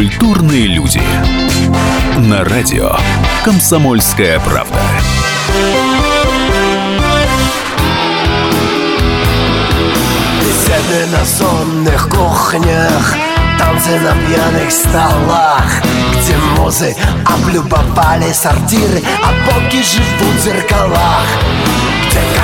Культурные люди. На радио «Комсомольская правда». Беседы на сонных кухнях Танцы на пьяных столах Где музы облюбовали сортиры А боги живут в зеркалах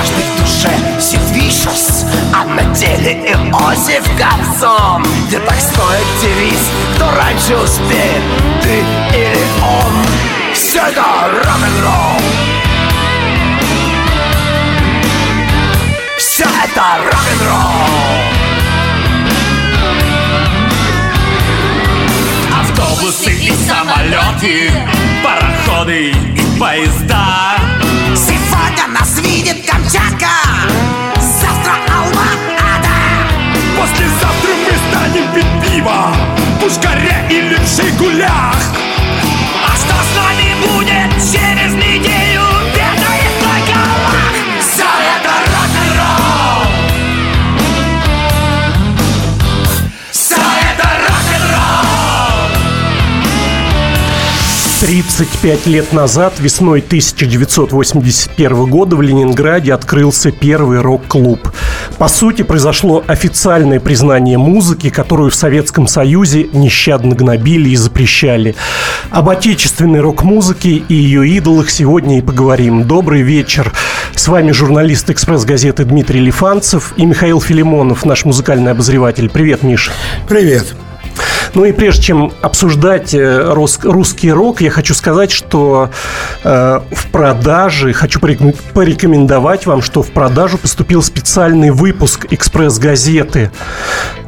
каждый душе Сидвишус А на деле Иосиф Кобзон Где так стоит девиз Кто раньше успеет, ты или он? Все это рок-н-ролл. Все это рок-н-ролл. Автобусы и самолеты, пароходы и поезда. Камчатка Завтра Алма-Ата Послезавтра мы станем пить пиво в Пушкаре или в Жигулях. А что с нами будет 35 лет назад, весной 1981 года в Ленинграде открылся первый рок-клуб. По сути, произошло официальное признание музыки, которую в Советском Союзе нещадно гнобили и запрещали. Об отечественной рок-музыке и ее идолах сегодня и поговорим. Добрый вечер. С вами журналист «Экспресс-газеты» Дмитрий Лифанцев и Михаил Филимонов, наш музыкальный обозреватель. Привет, Миша. Привет. Ну и прежде чем обсуждать э, рус- русский рок, я хочу сказать, что э, в продаже, хочу порек- порекомендовать вам, что в продажу поступил специальный выпуск «Экспресс-газеты».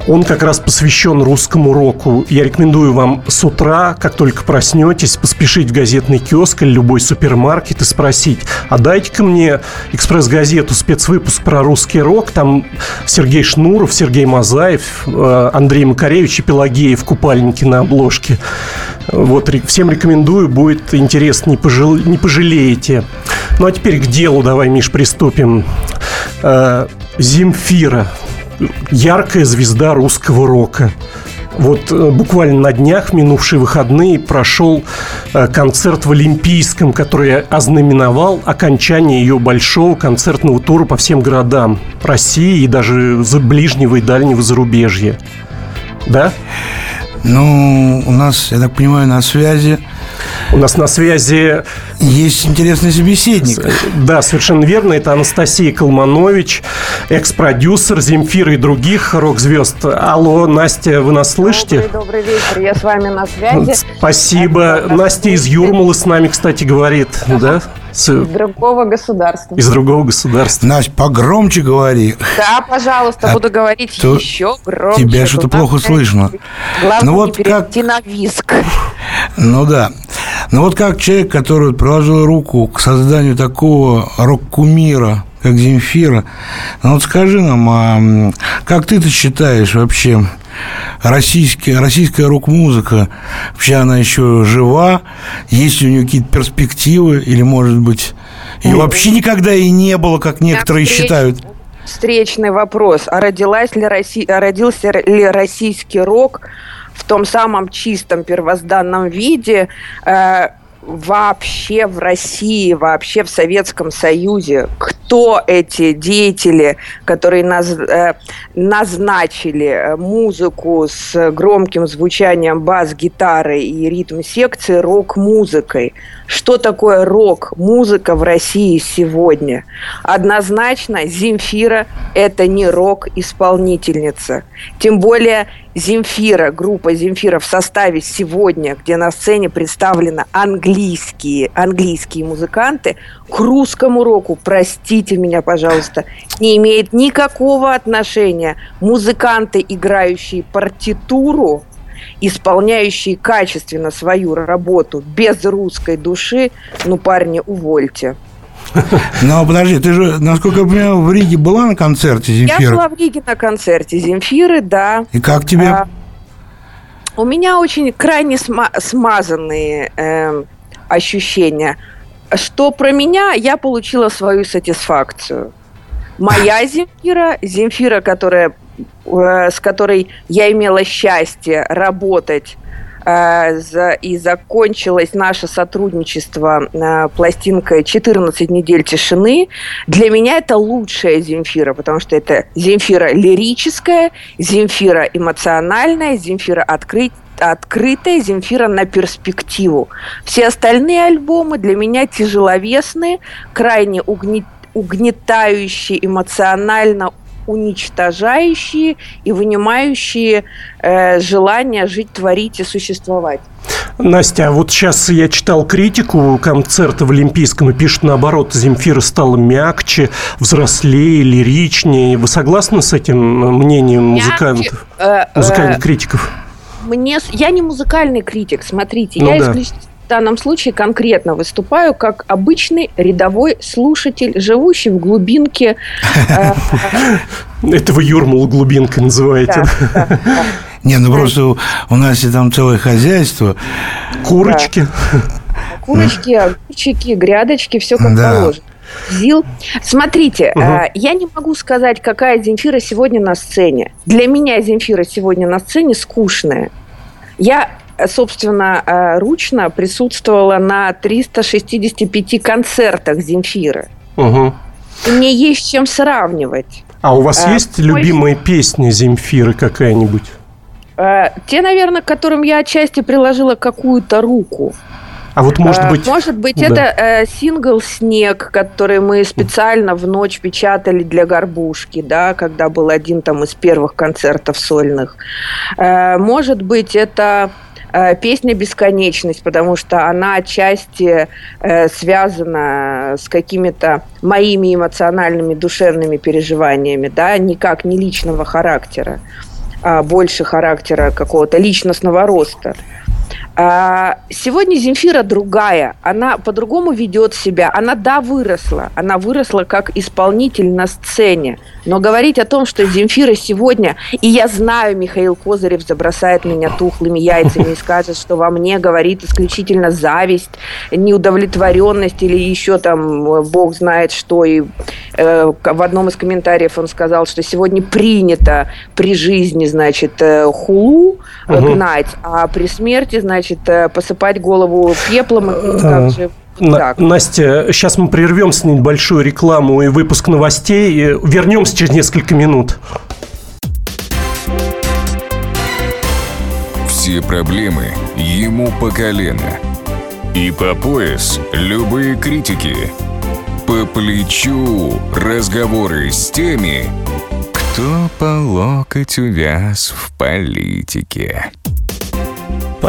Он как раз посвящен русскому року. Я рекомендую вам с утра, как только проснетесь, поспешить в газетный киоск или любой супермаркет и спросить, а дайте-ка мне «Экспресс-газету», спецвыпуск про русский рок. Там Сергей Шнуров, Сергей Мазаев, э, Андрей Макаревич и Пелагеев купальнике на обложке. Вот, всем рекомендую, будет интересно, не, пожал- не пожалеете. Ну, а теперь к делу давай, Миш, приступим. Э, Земфира, яркая звезда русского рока. Вот э, буквально на днях, в минувшие выходные, прошел э, концерт в Олимпийском, который ознаменовал окончание ее большого концертного тура по всем городам России и даже за ближнего и дальнего зарубежья. Да? Ну, у нас, я так понимаю, на связи У нас на связи, есть интересный собеседник. да, совершенно верно, это Анастасия Колманович, экс-продюсер Земфира и других рок-звезд. Алло, Настя, вы нас слышите? Добрый, добрый вечер, я с вами на связи. Спасибо. Это Настя из Юрмалы с нами, кстати, говорит, да? С- Из другого государства. Из другого государства. Настя, погромче говори. Да, пожалуйста, А буду говорить то еще громче. тебя что-то плохо слышно. Главное, Ну не вот как- перейти на виск. Ну да. Ну вот как человек, который приложил руку к созданию такого рок-кумира, как Земфира, ну вот скажи нам, а как ты-то считаешь вообще, российская, российская рок-музыка, вообще она еще жива? Есть ли у нее какие-то перспективы? Или, может быть, ее вообще никогда и не было, как некоторые считают? Встречный вопрос. А родилась ли Россия, а родился ли российский рок в том самом чистом первозданном виде э, вообще в России, вообще в Советском Союзе? Кто эти деятели, которые наз- э, назначили э, музыку с громким звучанием бас-гитары и ритм-секции рок-музыкой? Что такое рок-музыка в России сегодня? Однозначно, Земфира – это не рок-исполнительница. Тем более Земфира, группа Земфира в составе сегодня, где на сцене представлены английские, английские музыканты, к русскому року, простите меня, пожалуйста, не имеет никакого отношения. Музыканты, играющие партитуру, исполняющие качественно свою работу без русской души, ну, парни, увольте. Ну, подожди, ты же, насколько я понимаю, в Риге была на концерте Я Земфира? была в Риге на концерте Земфиры, да. И как тебе? А, у меня очень крайне сма- смазанные эм, ощущения. Что про меня, я получила свою сатисфакцию. Моя Земфира, Земфира, которая, э, с которой я имела счастье работать э, и закончилось наше сотрудничество э, пластинкой «14 недель тишины». Для меня это лучшая Земфира, потому что это Земфира лирическая, Земфира эмоциональная, Земфира открыть открытая Земфира на перспективу. Все остальные альбомы для меня тяжеловесные, крайне угнетающие эмоционально уничтожающие и вынимающие э, желание жить, творить и существовать. Настя, а вот сейчас я читал критику концерта в Олимпийском и пишут наоборот, Земфира стала мягче, взрослее, лиричнее. Вы согласны с этим мнением музыкантов, э, э, музыкальных критиков? Мне, я не музыкальный критик, смотрите, ну, я да. исключительно данном случае конкретно выступаю как обычный рядовой слушатель, живущий в глубинке. Э, Это вы Юрмал глубинкой называете. Не, ну просто у нас и там целое хозяйство. Курочки. Курочки, огурчики, грядочки, все как положено. Зил. Смотрите, угу. э, я не могу сказать, какая Земфира сегодня на сцене. Для меня Земфира сегодня на сцене скучная. Я собственно, э, ручно присутствовала на 365 концертах Земфиры. Угу. И мне есть с чем сравнивать. А у вас а, есть мой... любимые песни Земфиры какая-нибудь? Те, наверное, к которым я отчасти приложила какую-то руку. А вот может быть... Может быть, да. это э, сингл «Снег», который мы специально в ночь печатали для «Горбушки», да, когда был один там из первых концертов сольных. Э, может быть, это песня «Бесконечность», потому что она отчасти э, связана с какими-то моими эмоциональными, душевными переживаниями, да, никак не личного характера, а больше характера какого-то личностного роста. А, сегодня Земфира другая, она по-другому ведет себя. Она, да, выросла, она выросла как исполнитель на сцене. Но говорить о том, что Земфира сегодня, и я знаю, Михаил Козырев забросает меня тухлыми яйцами и скажет, что во мне говорит исключительно зависть, неудовлетворенность или еще там бог знает что. И э, в одном из комментариев он сказал, что сегодня принято при жизни, значит, э, хулу угу. гнать, а при смерти, значит, значит, э, посыпать голову пеплом. Э, как же на, Настя, сейчас мы прервемся на небольшую рекламу и выпуск новостей. Вернемся через несколько минут. Все проблемы ему по колено. И по пояс любые критики. По плечу разговоры с теми, кто по локоть увяз в политике.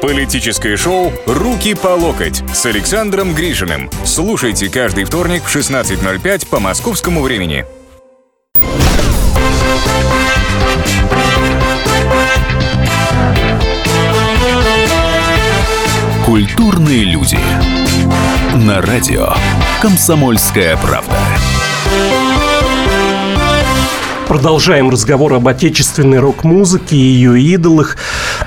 Политическое шоу «Руки по локоть» с Александром Гришиным. Слушайте каждый вторник в 16.05 по московскому времени. Культурные люди. На радио «Комсомольская правда». Продолжаем разговор об отечественной рок-музыке и ее идолах.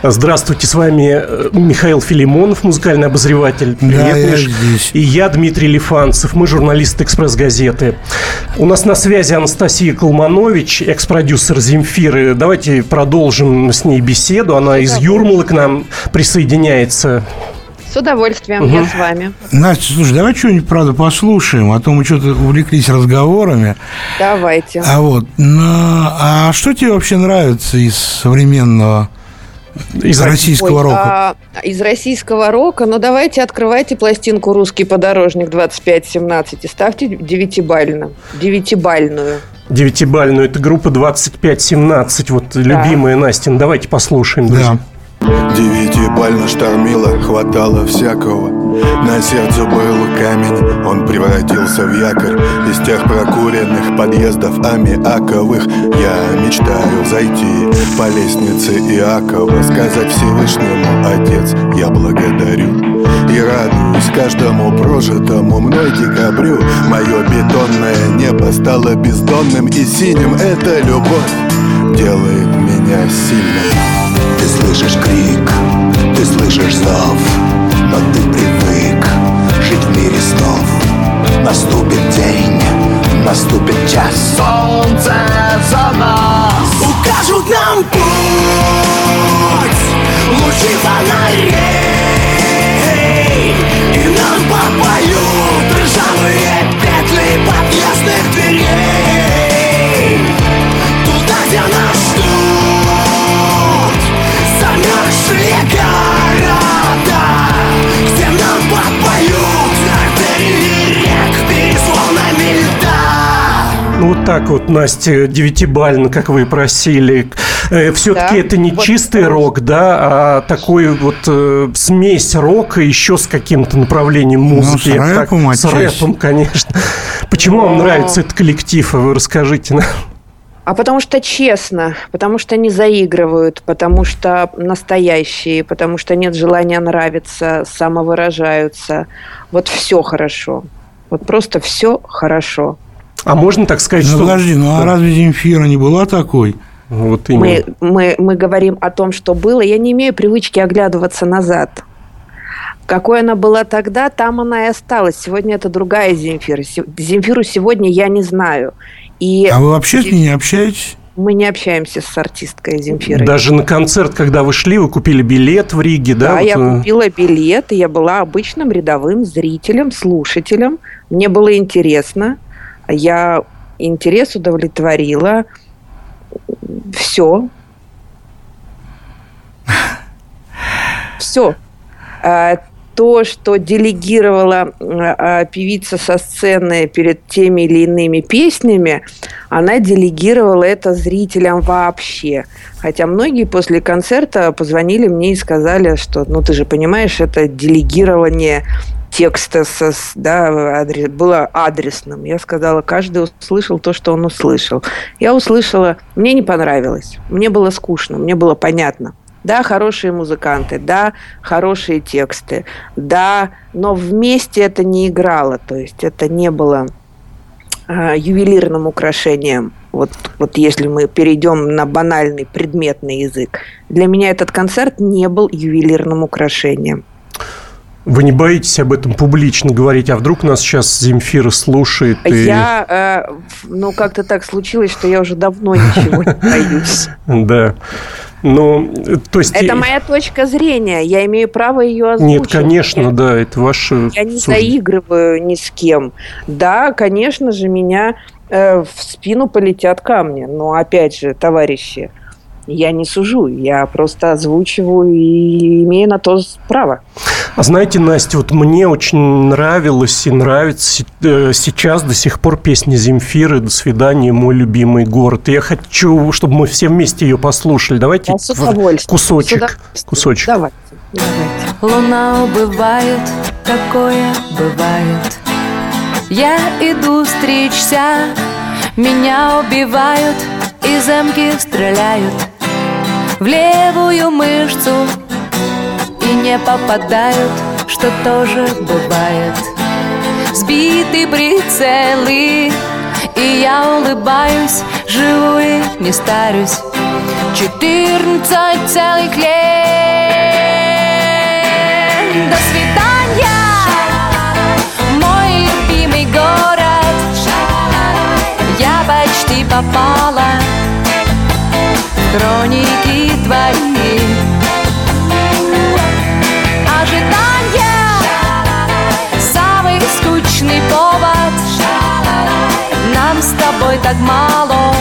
Здравствуйте, с вами э, Михаил Филимонов, музыкальный обозреватель. Привет, да, я здесь. И я, Дмитрий Лифанцев, мы журналисты «Экспресс-газеты». У нас на связи Анастасия Колманович, экс-продюсер «Земфиры». Давайте продолжим с ней беседу. Она из Юрмалы к нам присоединяется. С удовольствием, угу. я с вами. Настя, слушай, давай что-нибудь, правда, послушаем, а то мы что-то увлеклись разговорами. Давайте. А вот, ну, а что тебе вообще нравится из современного из российского Ой, рока. А, из российского рока, ну давайте открывайте пластинку «Русский подорожник» 2517 и ставьте девятибально, девятибальную. Девятибальную. Это группа 2517, вот да. любимая Настя. Давайте послушаем. Друзья. Да. Девятибально штормило, хватало всякого На сердце был камень, он превратился в якорь Из тех прокуренных подъездов аммиаковых. Я мечтаю зайти по лестнице Иакова Сказать Всевышнему, Отец, я благодарю И радуюсь каждому прожитому мной декабрю. Мое бетонное небо стало бездонным и синим Эта любовь делает меня сильным Ты слышишь крик, ты слышишь зов Но ты привык жить в мире снов. Наступит день, наступит час. Солнце за нас. Укажут нам путь. Лучи фонарей. И нам попоют Ржавые петли подъездных дверей. Туда, где нас ждут Замерзшие вот так вот, Настя, девятибально, как вы просили. Все-таки Да, это не вот чистый хорошо. рок, да, а такой вот э, смесь рока еще с каким-то направлением музыки. Ну, с бы так- рэпом С рэпом, конечно. Почему вам Но- нравится этот коллектив? Вы расскажите нам. А потому что честно, потому что не заигрывают, потому что настоящие, потому что нет желания нравиться, самовыражаются. Вот все хорошо. Вот просто все хорошо. А можно так сказать, Ну, что... подожди, ну а разве Земфира не была такой? Вот Мы, именно. мы, мы говорим о том, что было. Я не имею привычки оглядываться назад. Какой она была тогда, там она и осталась. Сегодня это другая Земфира. Земфиру сегодня я не знаю. И А вы вообще с ней не общаетесь? мы не общаемся с артисткой Земфирой. Даже на концерт, когда вы шли, вы купили билет в Риге, да? Да, вот, я э, купила билет, и я была обычным рядовым зрителем, слушателем. Мне было интересно. Я интерес удовлетворила. Все. Все. То, что делегировала а, певица со сцены перед теми или иными песнями, она делегировала это зрителям вообще. Хотя многие после концерта позвонили мне и сказали, что, ну ты же понимаешь, это делегирование текста со, да, адрес, было адресным. Я сказала, каждый услышал то, что он услышал. Я услышала, мне не понравилось, мне было скучно, мне было понятно. Да, хорошие музыканты, да, хорошие тексты, да, но вместе это не играло, то есть это не было а, ювелирным украшением. Вот, вот если мы перейдем на банальный предметный язык. Для меня этот концерт не был ювелирным украшением. Вы не боитесь об этом публично говорить, а вдруг нас сейчас Земфира слушает и... Я, э, ну, как-то так случилось, что я уже давно ничего не боюсь. Да. Ну, то есть... Это моя точка зрения, я имею право ее озвучить. Нет, конечно, да, это ваше... Я не заигрываю ни с кем. Да, конечно же, меня э, в спину полетят камни. Но опять же, товарищи, я не сужу, я просто озвучиваю и имею на то право. А знаете, Настя, вот мне очень нравилось и нравится э, сейчас до сих пор песня Земфиры «До свидания, мой любимый город». И я хочу, чтобы мы все вместе ее послушали. Давайте удовольствием. кусочек. Кусочек. Давайте. давайте. Луна убывает, такое бывает. Я иду стричься, меня убивают, и замки стреляют в левую мышцу не попадают, что тоже бывает. Сбиты прицелы, и я улыбаюсь, живу и не старюсь. Четырнадцать целых лет. До свидания, мой любимый город. Я почти попала в хроники твои. Так мало.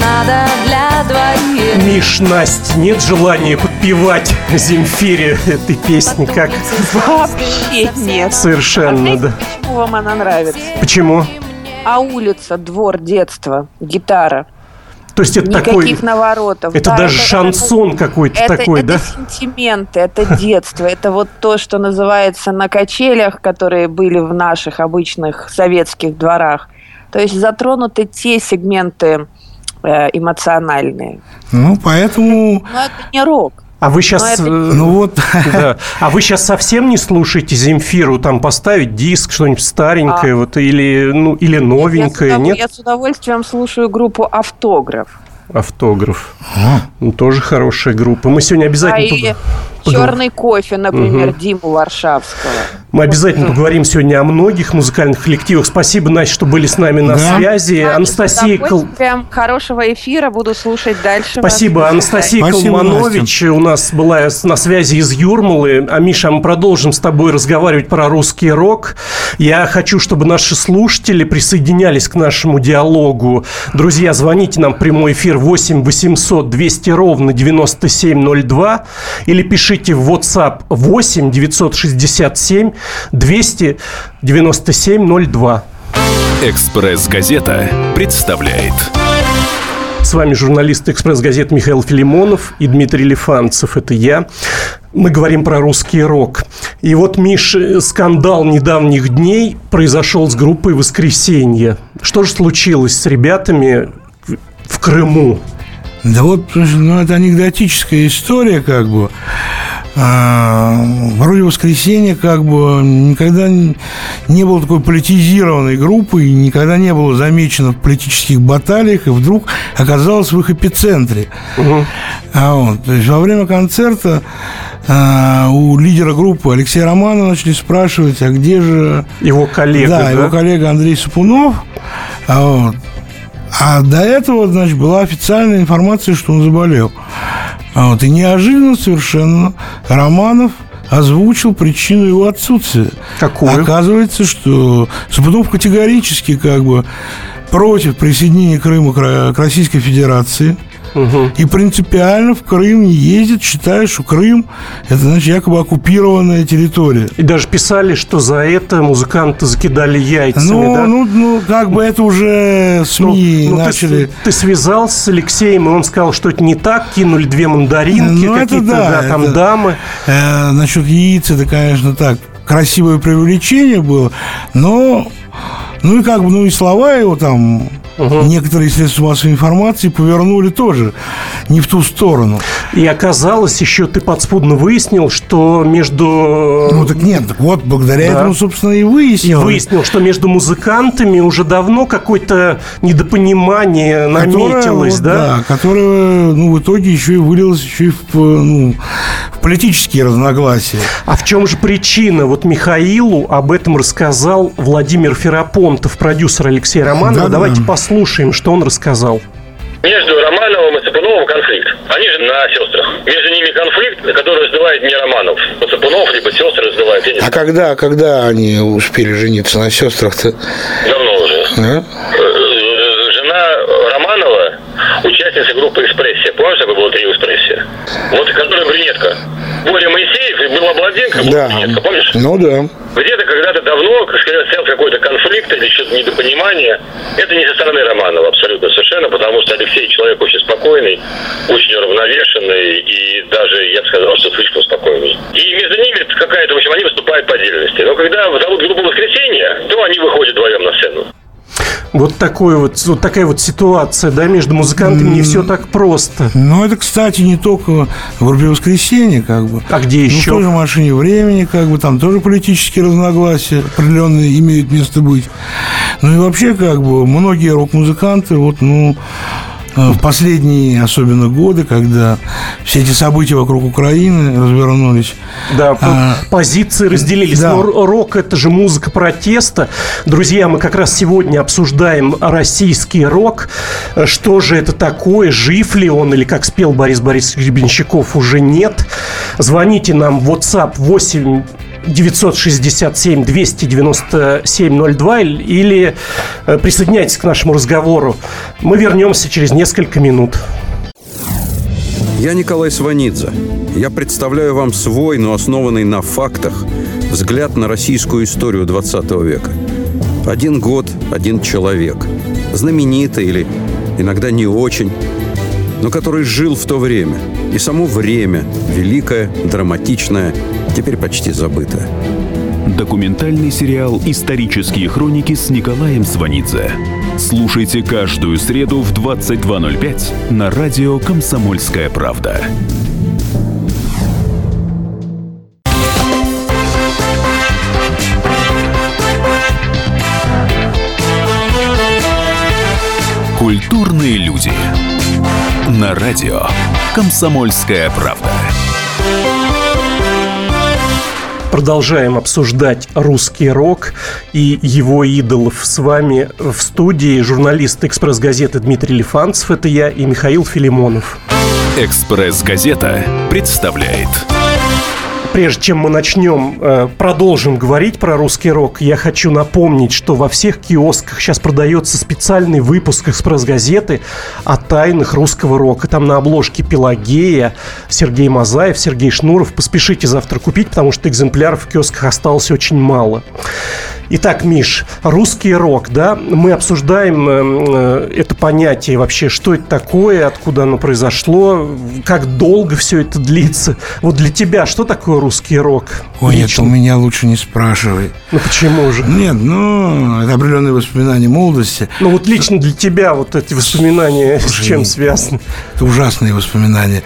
Надо для двоих. Миш, Настя, нет желания подпевать Земфире этой песни? Как Вообще нет. совершенно, да. Почему вам она нравится? Почему? А улица, двор, детство, гитара. То есть это Никаких такой... наворотов. Это Да, даже шансон какой-то это, такой, это да? сентименты, это детство, это вот то, что называется на качелях, которые были в наших обычных советских дворах. То есть затронуты те сегменты э, эмоциональные. Ну, поэтому... Но это не рок. А вы сейчас... это- Ну вот, Да. А вы сейчас совсем не слушаете Земфиру? Там поставить диск, что-нибудь старенькое, вот, или, ну, или Я новенькое, удов- нет? я с удовольствием слушаю группу «Автограф». Автограф. Ну, тоже хорошая группа. Мы сегодня А обязательно... и пог- «Черный кофе», например, Диму Варшавского. Мы обязательно поговорим сегодня о многих музыкальных коллективах. Спасибо, Настя, что были с нами на Да. связи. С Анастасия Кол- удовольствием. Хорошего эфира. Буду слушать дальше. Спасибо. вас. Анастасия Спасибо, Колманович у нас была на связи из Юрмалы. А, Миша, мы продолжим с тобой разговаривать про русский рок. Я хочу, чтобы наши слушатели присоединялись к нашему диалогу. Друзья, звоните нам в прямой эфир 8 800 200 ровно 9702 или пишите в WhatsApp 8 967 297 02. «Экспресс-газета» представляет. С вами журналист «Экспресс-газет» Михаил Филимонов и Дмитрий Лифанцев. Это я. Мы говорим про русский рок. И вот, Миш, скандал недавних дней произошел с группой «Воскресенье». Что же случилось с ребятами в Крыму? Да вот, ну, это анекдотическая история, как бы. А, вроде воскресенье, как бы, никогда не было такой политизированной группы, и никогда не было замечено в политических баталиях, и вдруг оказалось в их эпицентре. А вот, то есть во время концерта а, у лидера группы Алексея Романова начали спрашивать, а где же Его коллега, да, да? его коллега Андрей Сапунов. А, вот. А до этого, значит, была официальная информация, что он заболел. А вот, и неожиданно совершенно Романов озвучил причину его отсутствия. Какую? Оказывается, что Сапунов категорически как бы против присоединения Крыма к Ро- к Российской Федерации. И принципиально в Крым не ездит, считая, что Крым – это, значит, якобы оккупированная территория. И даже писали, что за это музыканты закидали яйцами, Ну, да? ну, ну, как бы это уже Ну, СМИ ну, ты начали. с- Ты, связался с Алексеем, и он сказал, что это не так, кинули две мандаринки, Ну, какие-то, да, да, там это- дамы. Э, насчет яиц, это, конечно, так, красивое преувеличение было, но, ну и как бы, ну и слова его там, некоторые средства массовой информации повернули тоже не в ту сторону. И оказалось, еще ты подспудно выяснил, что между... Ну так нет, так вот, благодаря Да. этому, собственно, и И выяснил. выяснил, что между музыкантами уже давно какое-то недопонимание наметилось, вот, да? которое, ну, в итоге еще и вылилось еще и в, ну, в политические разногласия. А в чем же причина? Вот Михаилу об этом рассказал Владимир Ферапонтов, продюсер Алексея Романова. Да-да. Давайте послушаем, что он рассказал. Между Романовым и Сапуновым конфликт. Они же на сестрах. Между ними конфликт, который раздувает не Романов. Сапунов, либо сестры не А когда, когда они успели жениться на сестрах-то? Давно уже. А? Э, Жена Романова, участница группы «Экспрессия». Помнишь, такой было трио «Экспрессия»? Вот, которая брюнетка. Боря Моисеев, и была была Да. брюнетка, помнишь? Ну да. Где-то когда-то давно, сказать, стоял какой-то конфликт или что-то недопонимание. Это не со стороны Романова абсолютно совершенно, потому что Алексей человек очень спокойный, очень уравновешенный и даже, я бы сказал, что слишком спокойный. И между ними какая-то, в общем, они выступают по отдельности. Но когда зовут группу «Воскресенье», то они выходят вдвоем на сцену. Вот, такой вот, вот такая вот ситуация, да, между музыкантами не все так просто. Ну, это, кстати, не только в группе «Воскресенье», как бы. А где Ну, еще? в той же «Машине времени», как бы, там тоже политические разногласия определенные имеют место быть. Ну, и вообще, как бы, многие рок-музыканты, вот, ну, в последние, особенно годы, когда все эти события вокруг Украины развернулись, Да, А, позиции разделились. да. Но р- рок это же музыка протеста. Друзья, мы как раз сегодня обсуждаем российский рок. Э, Что же это такое? Жив ли он? Или, как спел Борис Борисович Гребенщиков, уже нет? Звоните нам в WhatsApp 8 967 297 02 или э, присоединяйтесь к нашему разговору. Мы вернемся через несколько минут. Я Николай Сванидзе. Я представляю вам свой, но основанный на фактах, взгляд на российскую историю 20 века. Один год, один человек. Знаменитый или иногда не очень, но который жил в то время. И само время, великое, драматичное, теперь почти забыто. Документальный сериал «Исторические хроники» с Николаем Сванидзе. Слушайте каждую среду в 22.05 на радио «Комсомольская правда». Культурные люди. На радио «Комсомольская правда». Продолжаем обсуждать русский рок и его идолов. С вами в студии журналист «Экспресс-газеты» Дмитрий Лифанцев. Это я и Михаил Филимонов. «Экспресс-газета» представляет Прежде чем мы начнем, э, продолжим говорить про русский рок, я хочу напомнить, что во всех киосках сейчас продается специальный выпуск «Экспресс-газеты» о тайнах русского рока. Там на обложке Пелагея, Сергей Мазаев, Сергей Шнуров. Поспешите завтра купить, потому что экземпляров в киосках осталось очень мало. Итак, Миш, русский рок, да, мы обсуждаем э, э, это понятие вообще, что это такое, откуда оно произошло, как долго все это длится. Вот для тебя что такое русский рок? Ой, нет, лично? у меня лучше не спрашивай. Ну почему же? Нет, ну, это определенные воспоминания молодости. Ну вот лично для тебя вот эти воспоминания с чем связаны? Это ужасные воспоминания.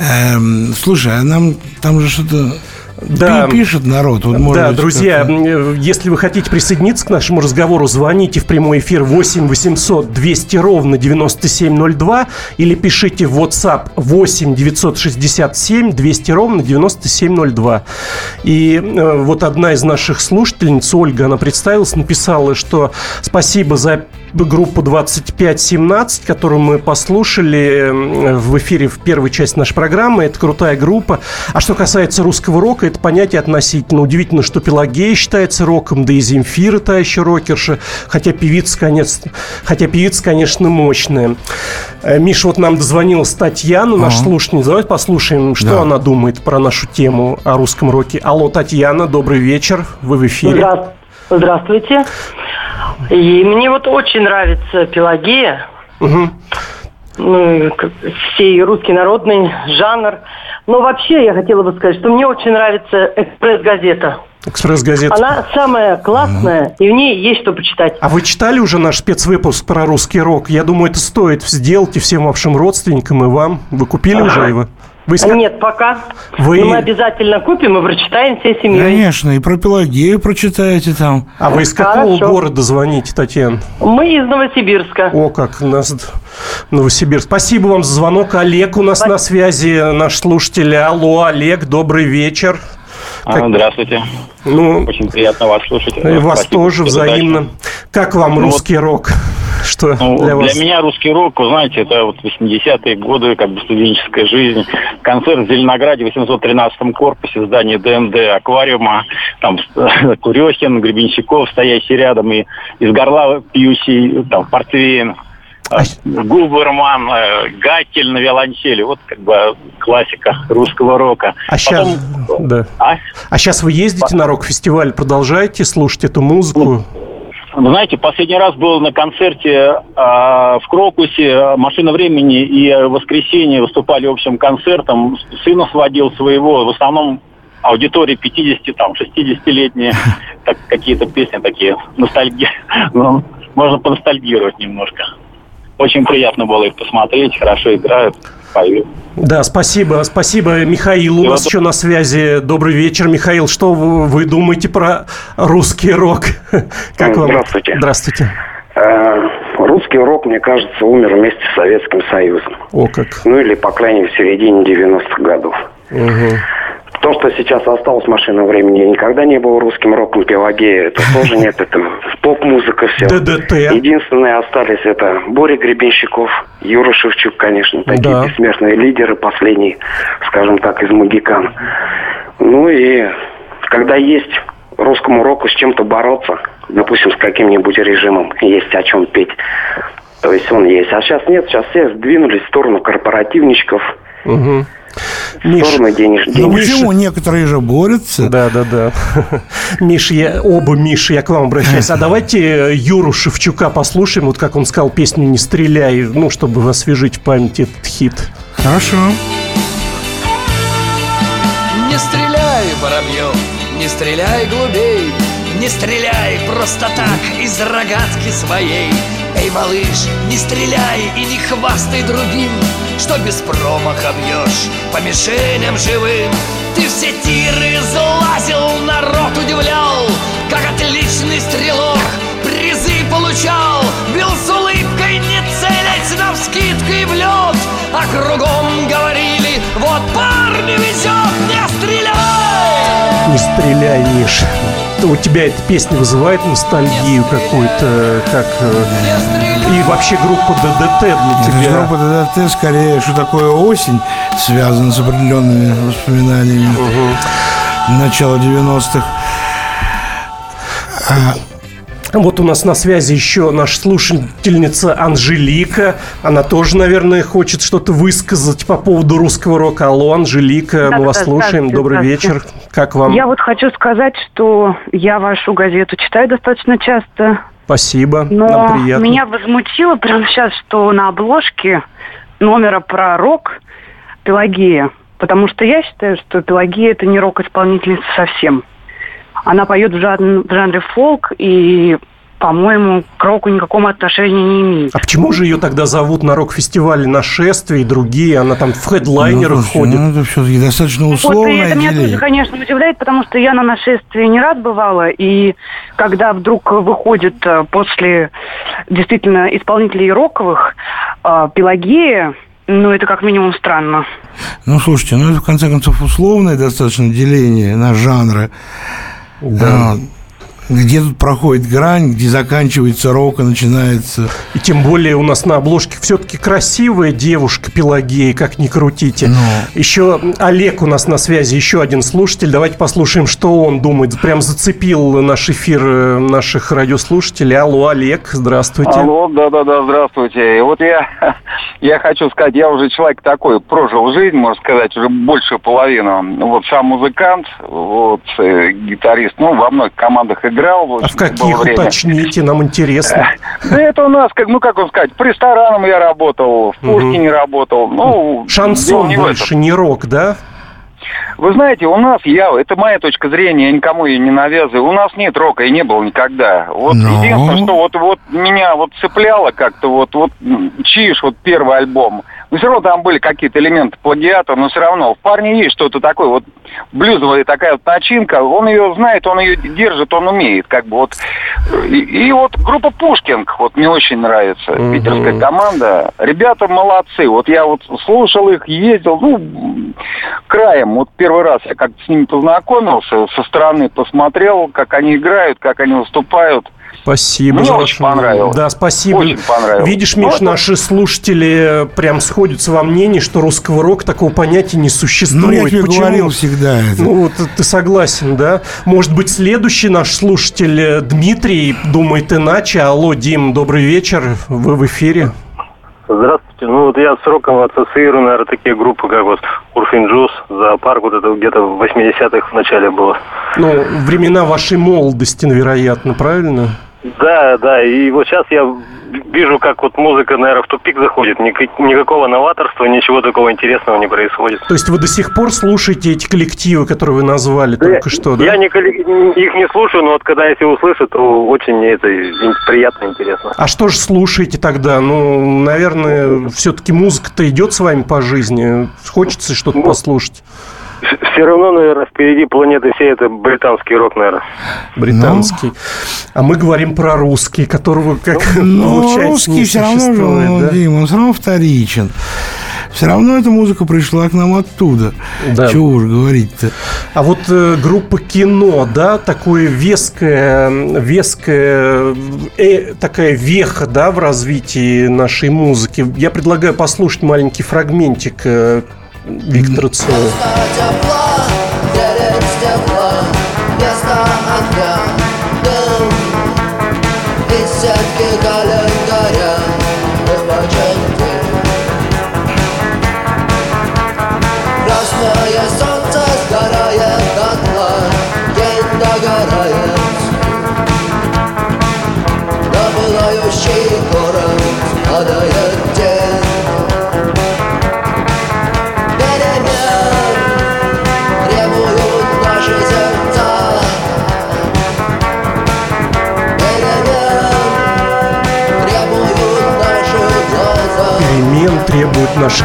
Эм, слушай, а нам там же что-то Да. пи- пишет народ. Вот, да, быть, друзья, м, если вы хотите присоединиться к нашему разговору, звоните в прямой эфир 8 800 200 ровно 9702 или пишите в WhatsApp 8 967 200 ровно 9702. И э, вот одна из наших слушательниц, Ольга, она представилась, написала, что спасибо за группу 2517, которую мы послушали э, в эфире в первой части нашей программы. Это крутая группа. А что касается русского рока, это понятие относительно. Удивительно, что Пелагея считается роком, да и Земфира та еще рокерша, хотя певица, конечно, хотя певица, конечно, мощная. Э, Миша, вот нам дозвонилась Татьяна, наша Ага. слушательница. Давайте послушаем, что Да. она думает про нашу тему о русском роке. Алло, Татьяна, добрый вечер. Вы в эфире. Здра- Здравствуйте. И мне вот очень нравится Пелагея. Мгм. Ну, как сей русский народный жанр. Но вообще я хотела бы сказать, что мне очень нравится «Экспресс-газета». Экспресс-газета. Она самая классная, и в ней есть что почитать. А вы читали уже наш спецвыпуск про русский рок? Я думаю, это стоит сделать и всем вашим родственникам, и вам. Вы купили уже его? Вы ска- Нет, пока. Вы- Но мы обязательно купим и прочитаем всей семьей. Конечно, и про Пелагею прочитаете там. А вы из какого Хорошо. города звоните, Татьяна? Мы из Новосибирска. О, как нас Новосибирск. Спасибо вам за звонок. Олег у нас на связи, наш слушатель. Алло, Олег, добрый вечер. А, Здравствуйте. Ну, Очень приятно вас слушать. и вас Спасибо тоже взаимно. Как вам Ну, русский рок? Что Ну, для для, вас? меня русский рок, вы знаете, это вот 80-е годы, как бы студенческая жизнь. Концерт в Зеленограде в 813-м корпусе здания ДМД, аквариума, там Курехин, Гребенщиков, стоящий рядом, и из горла пьющий, там, портвейн. А Губерман, э, Гатель на виолончели. Вот как бы классика русского рока. А сейчас, Потом- да. А? А сейчас вы ездите на рок-фестиваль, продолжаете слушать эту музыку? Вы знаете, последний раз был на концерте а, в Крокусе «Машина времени» и в воскресенье выступали общим концертом. Сына сводил своего, в основном аудитории 50, там, 60-летние, так, какие-то песни такие, ностальги. Ну, можно поностальгировать немножко. Очень приятно было их посмотреть, хорошо играют, поют. Да, спасибо, спасибо, Михаил. У нас еще на связи. Добрый вечер, Михаил. Что вы, вы думаете про русский рок? Как вам? Здравствуйте. Здравствуйте. Э, Русский рок, мне кажется, умер вместе с Советским Союзом. О, как. Ну или, по крайней мере, в середине 90-х годов. Мгм. То, что сейчас осталось машина времени, никогда не было русским роком Пелагея. Это тоже нет, это поп-музыка все. ДДТ. Единственные остались это Боря Гребенщиков, Юра Шевчук, конечно, такие Да. бессмертные лидеры, последний, скажем так, из Магикан. Ну и когда есть русскому року с чем-то бороться, допустим, с каким-нибудь режимом, есть о чем петь, то есть он есть. А сейчас нет, сейчас все сдвинулись в сторону корпоративничков, Мгм. Миш, сторону денеж, Ну денег. почему? Некоторые же борются. Да, да, да. Миш, я, оба Миши, я к вам обращаюсь. А давайте Юру Шевчука послушаем, вот как он сказал песню «Не стреляй», ну, чтобы освежить в памяти этот хит. Хорошо. Не стреляй, воробьев, не стреляй глубей, Не стреляй просто так из рогатки своей. Эй, малыш, не стреляй и не хвастай другим, Что без промаха бьешь по мишеням живым. Ты все тиры залазил, народ удивлял, Как отличный стрелок призы получал, Бил с улыбкой, не целясь навскидку и в лед, А кругом говорили Вот парни везет, не Миш. У тебя эта песня вызывает ностальгию какую-то, как... э, И вообще группа ДДТ для тебя. Группа ДДТ скорее, что такое осень, связана с определенными воспоминаниями начала 90-х. Вот у нас на связи еще наша слушательница Анжелика. Она тоже, наверное, хочет что-то высказать по поводу русского рока. Алло, Анжелика, мы Да, вас да, слушаем. здравствуйте, Добрый вечер. Как вам? Я вот хочу сказать, что я вашу газету читаю достаточно часто, Спасибо. но Нам приятно. меня возмутило прямо сейчас, что на обложке номера про рок Пелагея. Потому что я считаю, что Пелагея это не рок-исполнительница совсем. Она поет в, жан- в жанре фолк и, по-моему, к року никакого отношения не имеет. А почему же ее тогда зовут на рок-фестивале «Нашествие» и другие? Она там в хедлайнеры ну, входит. Ну, это все-таки достаточно Вот, и условное это меня тоже, конечно, удивляет, потому что я на нашествии не раз бывала, и когда вдруг выходит э, после действительно исполнителей роковых э, Пелагея, ну, это как минимум странно. Ну, слушайте, ну это, в конце концов, условное достаточно деление на жанры. А, где тут проходит грань, где заканчивается рок и начинается... И тем более у нас на обложке все-таки красивая девушка Пелагея, как ни крутите. Ну. Еще Олег у нас на связи, еще один слушатель. Давайте послушаем, что он думает. Прям зацепил наш эфир э, наших радиослушателей. Алло, Олег, здравствуйте. Алло, да-да-да, здравствуйте. И Вот я, я хочу сказать, я уже человек такой, прожил жизнь, можно сказать, уже большую половину. Вот сам музыкант, вот э, гитарист, ну, во многих командах играл. А в каких время. уточните, нам интересно. Да это у нас, как, ну, как вам сказать, по ресторанам я работал, в Пушкине работал. Ну, Шансон больше, не рок, да? Вы знаете, у нас, я, это моя точка зрения, я никому ее не навязываю, у нас нет рока и не было никогда. Вот Ну. единственное, что вот, вот меня вот цепляло как-то, вот, вот м, Чиж, вот первый альбом, но все равно там были какие-то элементы плагиата, но все равно в парне есть что-то такое, вот блюзовая такая вот начинка, он ее знает, он ее держит, он умеет, как бы вот. И, и вот группа Пушкинг, вот мне очень нравится, питерская команда. Ребята молодцы, вот я вот слушал их, ездил, ну, краем, вот первый раз я как-то с ними познакомился, со стороны посмотрел, как они играют, как они выступают. Спасибо Мне очень понравилось. Да, спасибо. Очень понравилось. Видишь, Ну, Миш, это- наши слушатели прям сходятся во мнении, что русского рока такого понятия не существует. Ну, я тебе Почему? говорил всегда это. Ну, вот ты согласен, да? Может быть, следующий наш слушатель э, Дмитрий думает иначе. Алло, Дим, добрый вечер. Вы в эфире. Здравствуйте. Ну вот я с роком ассоциирую, наверное, такие группы, как вот Урфин Джуз, Зоопарк, вот это где-то в 80-х в начале было. Ну, времена вашей молодости, вероятно, правильно? Да, да, и вот сейчас я вижу, как вот музыка, наверное, в тупик заходит. Никак- никакого новаторства, ничего такого интересного не происходит. То есть вы до сих пор слушаете эти коллективы, которые вы назвали только что, да? Я не их не слушаю, но вот когда если услышу, то очень мне это приятно, интересно. А что же слушаете тогда? Ну, наверное, все-таки музыка-то идет с вами по жизни. Хочется что-то послушать. Все равно, наверное, впереди планеты всей это британский рок, наверное. Британский. А мы говорим про русский, которого, как Ну, получается, русский не все равно же, он, да? Дим, он все равно вторичен. Все равно эта музыка пришла к нам оттуда. Да. Чего уж говорить-то. А вот э, группа кино, да, такое веское, веское, э, такая веха, да, в развитии нашей музыки. Я предлагаю послушать маленький фрагментик э, Виктора Цоя. Терять стекла, место огня, дым Десятки календаря,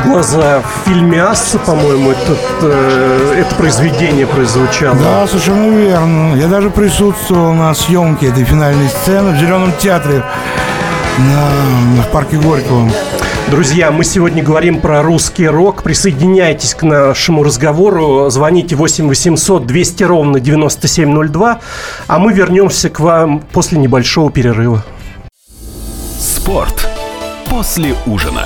глаза. В фильме «Асса», по-моему, этот, э, это произведение прозвучало. Да, совершенно верно. Я даже присутствовал на съемке этой финальной сцены в Зеленом театре на, в парке Горького. Друзья, мы сегодня говорим про русский рок. Присоединяйтесь к нашему разговору. Звоните 8 800 200 ровно 9702. А мы вернемся к вам после небольшого перерыва. Спорт после ужина.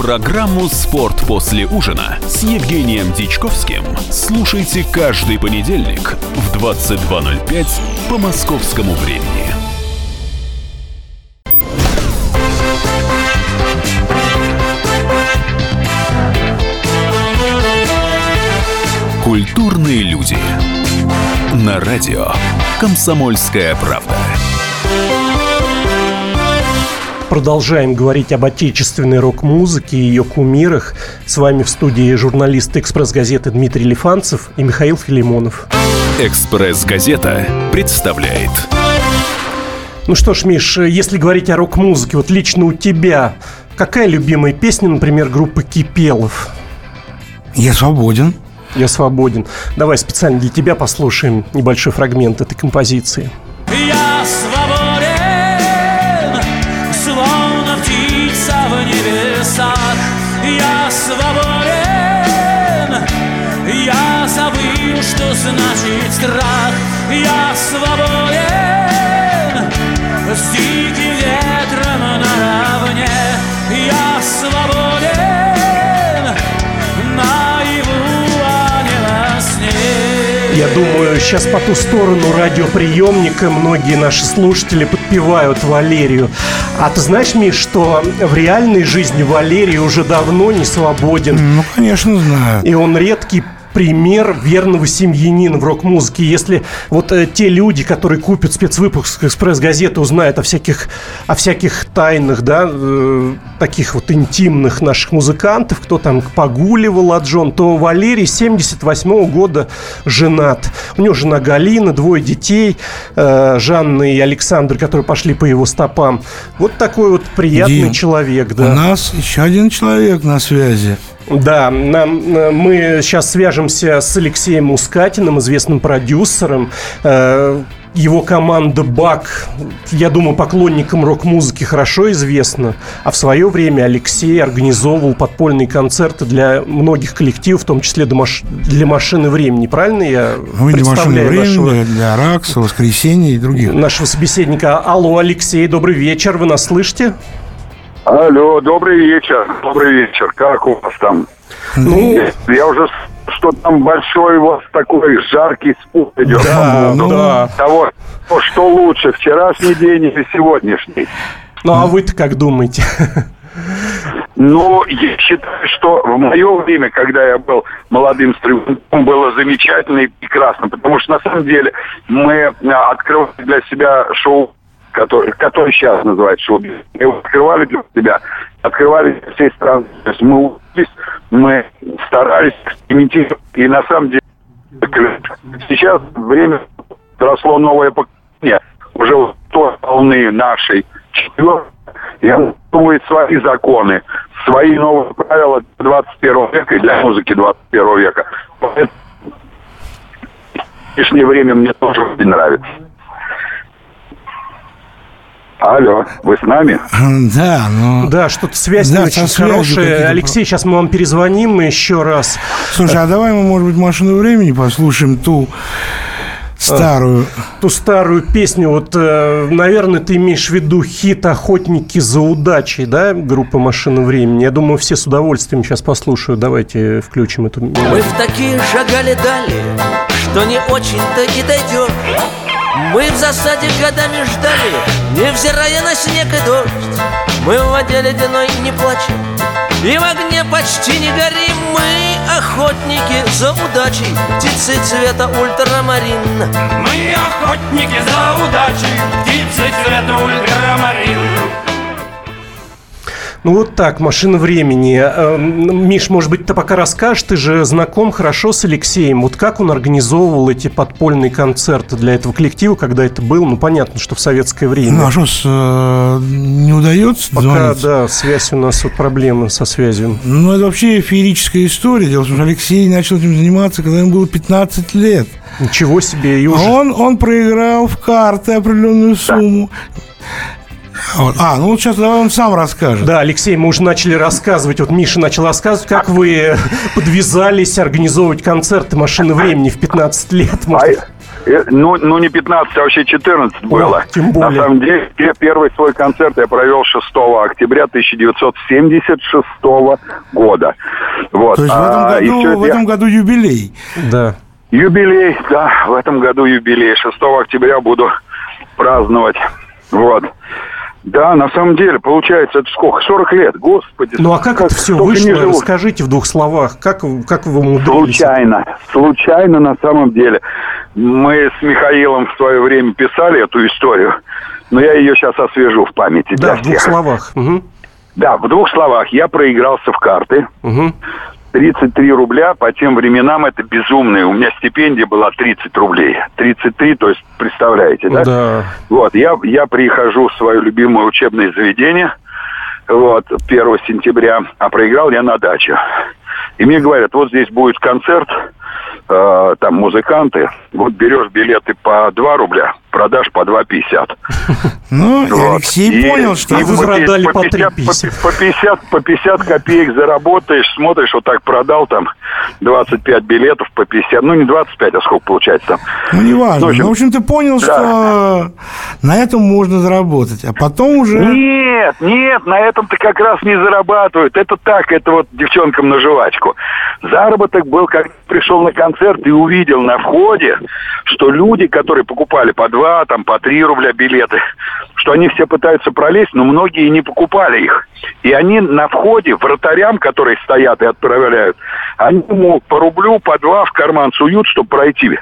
Программу «Спорт после ужина» с Евгением Дичковским слушайте каждый понедельник в 22.05 по московскому времени. Культурные люди. На радио «Комсомольская правда». Продолжаем говорить об отечественной рок-музыке и ее кумирах. С вами в студии журналист «Экспресс-газеты» Дмитрий Лифанцев и Михаил Филимонов. «Экспресс-газета» представляет Ну что ж, Миш, если говорить о рок-музыке, вот лично у тебя какая любимая песня, например, группы Кипелов? Я свободен. Я свободен. Давай специально для тебя послушаем небольшой фрагмент этой композиции. Я страх. Я свободен, с диким ветром наравне. Я свободен, наяву, а не во сне. Я думаю, сейчас по ту сторону радиоприемника многие наши слушатели подпевают Валерию. А ты знаешь, Миш, что в реальной жизни Валерий уже давно не свободен? Ну, конечно, знаю. И он редкий пример верного семьянина в рок-музыке. Если вот э, те люди, которые купят спецвыпуск «Экспресс-газеты», узнают о всяких, о всяких тайнах, да, э, таких вот интимных наших музыкантов, кто там погуливал от Джон, то Валерий 78 года женат. У него жена Галина, двое детей, э, Жанна и Александр, которые пошли по его стопам. Вот такой вот приятный Дим, человек, да. У нас еще один человек на связи. Да, нам, э, мы сейчас свяжемся с Алексеем Мускатиным, известным продюсером. Э, Его команда БАК, я думаю, поклонникам рок-музыки хорошо известна. А в свое время Алексей организовывал подпольные концерты для многих коллективов, в том числе для маш- для машины времени. Правильно я Ну, для машины представляю времени, нашего, для Ракса, Воскресенья и других. нашего собеседника? Алло, Алексей, добрый вечер. Вы нас слышите? Алло, добрый вечер, добрый вечер. Как у вас там? Ну, я уже что там большой у вас такой жаркий спор идет Да, по поводу да. того, что лучше, вчерашний день или сегодняшний. Ну, а вы-то как думаете? Ну, я считаю, что в мое время, когда я был молодым стрелком, было замечательно и прекрасно, потому что на самом деле мы а, открывали для себя шоу, который, который сейчас называется шоу. Мы его открывали для себя, открывали для всей страны. То есть мы учились, мы старались экспериментировать, и на самом деле сейчас время росло новое поколение, уже той волны нашей четвертой, и думает свои законы, свои новые правила 21 века и для музыки 21 века. Поэтому лишнее время мне тоже очень нравится. Алло, вы с нами? Да, но... Да, что-то связь Да, не очень хорошая. Алексей, сейчас мы вам перезвоним еще раз. Слушай, а давай мы, может быть, машину времени послушаем ту старую. Ту старую песню, вот, э, наверное, ты имеешь в виду хит «Охотники за удачей», да, группа «Машина времени». Я думаю, все с удовольствием сейчас послушают. Давайте включим эту Мы в такие шагали дали, что не очень-то и дойдем. Мы в засаде годами ждали, невзирая на снег и дождь. Мы в воде ледяной не плачем, и в огне почти не горим. Мы охотники за удачей, птицы цвета ультрамарин. Мы охотники за удачей, Ну вот так, машина времени. Э, Миш, может быть, ты пока расскажешь, ты же знаком хорошо с Алексеем. Вот как он организовывал эти подпольные концерты для этого коллектива, когда это было? Ну, понятно, что в советское время. Ну, а что, с, э, не удается Пока, дозвониться? да, связь у нас, вот проблемы со связью. Ну, это вообще феерическая история. Дело в том, что Алексей начал этим заниматься, когда ему было 15 лет. Ничего себе, и уже... Он, он проиграл в карты определенную сумму. Вот. А, ну вот сейчас давай он сам расскажет. Да, Алексей, мы уже начали рассказывать, вот Миша начал рассказывать, как вы подвязались организовывать концерты «Машины времени» в 15 лет. Может, Э, Ну, ну, не 15, а вообще 14 было. тем более. На самом деле, пе- первый свой концерт я провел 6 октября 1976 года. Вот. То есть в этом, А, и году, это в я- этом году юбилей. Да. Юбилей, да, в этом году юбилей. 6 октября буду праздновать. Вот. Да, на самом деле, получается, это сколько? 40 лет, господи. Ну а как, это все вышло? Расскажите в двух словах. Как, как вы умудрились? Случайно. Случайно на самом деле. Мы с Михаилом в свое время писали эту историю, но я ее сейчас освежу в памяти Да, в двух всех. словах. Мгм. Да, в двух словах. Я проигрался в карты. 33 рубля, по тем временам это безумные. У меня стипендия была 30 рублей. 33, то есть, представляете, да? Да. Вот, я, я прихожу в свое любимое учебное заведение, вот, 1 сентября, а проиграл я на даче. И мне говорят, вот здесь будет концерт, э, там музыканты, вот берешь билеты по 2 рубля, продашь по 2,50. Ну, Вот. Алексей И- понял, что и вы продали по 50, 3,50. По, по 50, по 50 копеек заработаешь, смотришь, вот так продал там 25 билетов по 50, ну не 25, а сколько получается там. Ну, неважно. Ну, в общем, Ну, в общем, ты понял, да. что на этом можно заработать. А потом уже... Нет, нет, на этом-то как раз не зарабатывают. Это так, это вот девчонкам на жвачку. Заработок был, как пришел на концерт и увидел на входе, что люди, которые покупали по 2, там, по 3 рубля билеты, что они все пытаются пролезть, но многие не покупали их. И они на входе, вратарям, которые стоят и отправляют, они ему по рублю, по два в карман суют, чтобы пройти.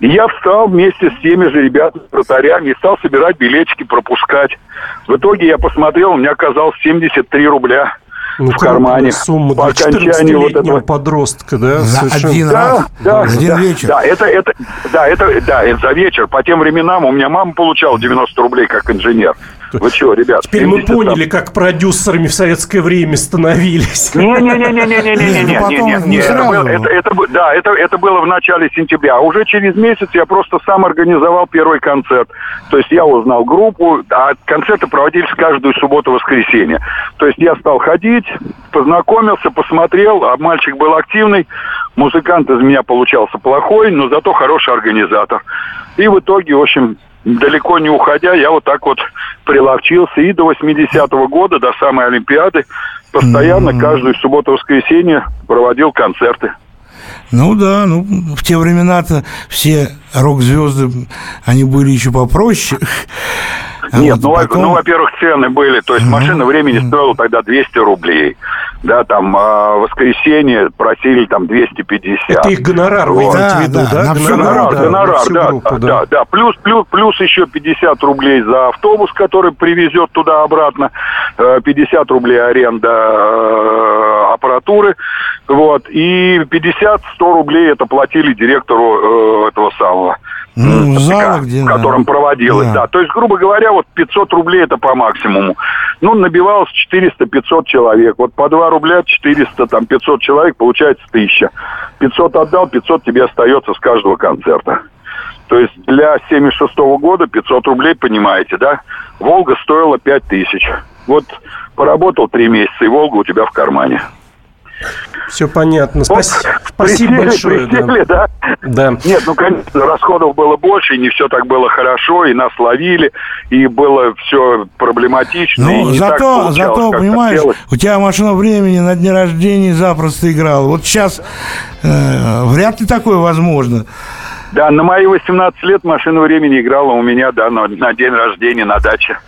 Я встал вместе с теми же ребятами, вратарями, и стал собирать билетики, пропускать. В итоге я посмотрел, у меня оказалось 73 рубля Ну, в кармане. Сумма по для окончанию вот 14-летнего этого. подростка, да? За совершенно. один Да, раз, да, за один да, вечер. Да, это, это, да, это, да, это за вечер. По тем временам у меня мама получала 90 рублей как инженер. Вы что, ребят? Теперь мы поняли, как продюсерами в советское время становились. Не, не, не, не, не, не, не, не, не, Да, это, это было в начале сентября. Уже через месяц я просто сам организовал первый концерт. То есть я узнал группу, а концерты проводились каждую субботу-воскресенье. То есть я стал ходить, познакомился, посмотрел, а мальчик был активный, музыкант из меня получался плохой, но зато хороший организатор. И в итоге, в общем, далеко не уходя, я вот так вот приловчился. И до 80-го года, до самой Олимпиады, постоянно каждую субботу-воскресенье проводил концерты. Ну да, ну в те времена-то все рок-звезды, они были еще попроще. А Нет, вот ну, потом- ну, во-первых, цены были, то есть машина времени стоила тогда 200 рублей. Да, там а, воскресенье просили там 250. Это их гонорар, вы Вот. имеете в виду, да? на всю Гонорар, группу. да, гонорар, да, группу, да, да. да, да. Плюс, плюс, плюс еще 50 рублей за автобус, который привезет туда-обратно, э, 50 рублей аренда э, аппаратуры, вот, и 50-100 рублей это платили директору э, этого самого Ну, в ТК, залах, где... в котором проводилось, Да. да. То есть, грубо говоря, вот 500 рублей это по максимуму. Ну, набивалось 400-500 человек. Вот по 2 рубля 400, там 500 человек, получается 1000. 500 отдал, 500 тебе остается с каждого концерта. То есть для 76 года 500 рублей, понимаете, да? Волга стоила 5000. Вот поработал 3 месяца, и Волга у тебя в кармане. Все понятно. Спас- Спасибо Присели, большое. да. присели, да. Да. Нет, ну, конечно, расходов было больше, и не все так было хорошо, и нас ловили, и было все проблематично. Ну, зато, зато, понимаешь, хотелось. у тебя машина времени на дне рождения запросто играла. Вот сейчас э, вряд ли такое возможно. Да, на мои 18 лет машина времени играла у меня, да, на, на день рождения на даче.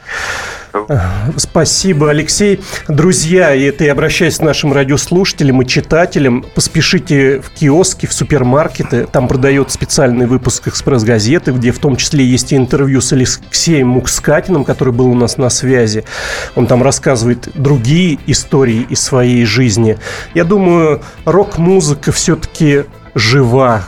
Спасибо, Алексей. Друзья, и это я обращаюсь к нашим радиослушателям и читателям. Поспешите в киоски, в супермаркеты. Там продает специальный выпуск «Экспресс-газеты», где в том числе есть и интервью с Алексеем Мукскатиным, который был у нас на связи. Он там рассказывает другие истории из своей жизни. Я думаю, рок-музыка все-таки жива,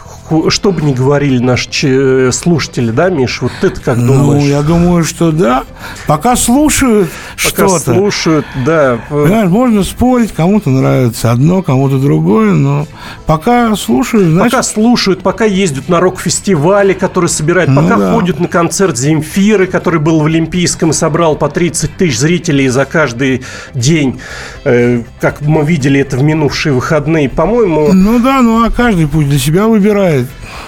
что бы ни говорили наши слушатели, да, Миш, вот ты как думаешь? Ну, я думаю, что да. Пока слушают что-то. слушают, да. Понимаешь, можно спорить, кому-то нравится одно, кому-то другое, но пока слушают, значит... Пока слушают, пока ездят на рок-фестивале, который собирает, Ну пока да. ходят на концерт Земфиры, который был в Олимпийском и собрал по 30 тысяч зрителей за каждый день, э, как мы видели это в минувшие выходные. По-моему, Ну да, ну а каждый путь для себя выбирает.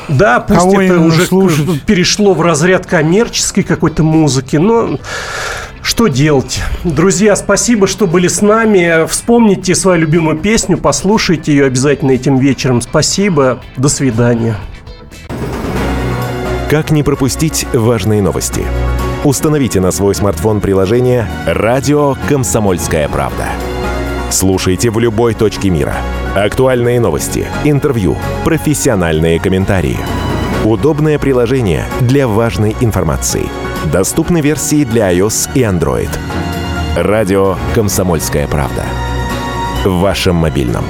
Да, пусть Кого это уже слушать? перешло в разряд коммерческой какой-то музыки, но что делать? Друзья, спасибо, что были с нами. Вспомните свою любимую песню, послушайте ее обязательно этим вечером. Спасибо, до свидания. Как не пропустить важные новости? Установите на свой смартфон приложение «Радио Комсомольская правда». Слушайте в любой точке мира. Актуальные новости, интервью, профессиональные комментарии. Удобное приложение для важной информации. Доступны версии для iOS и Android. Радио «Комсомольская правда». В вашем мобильном.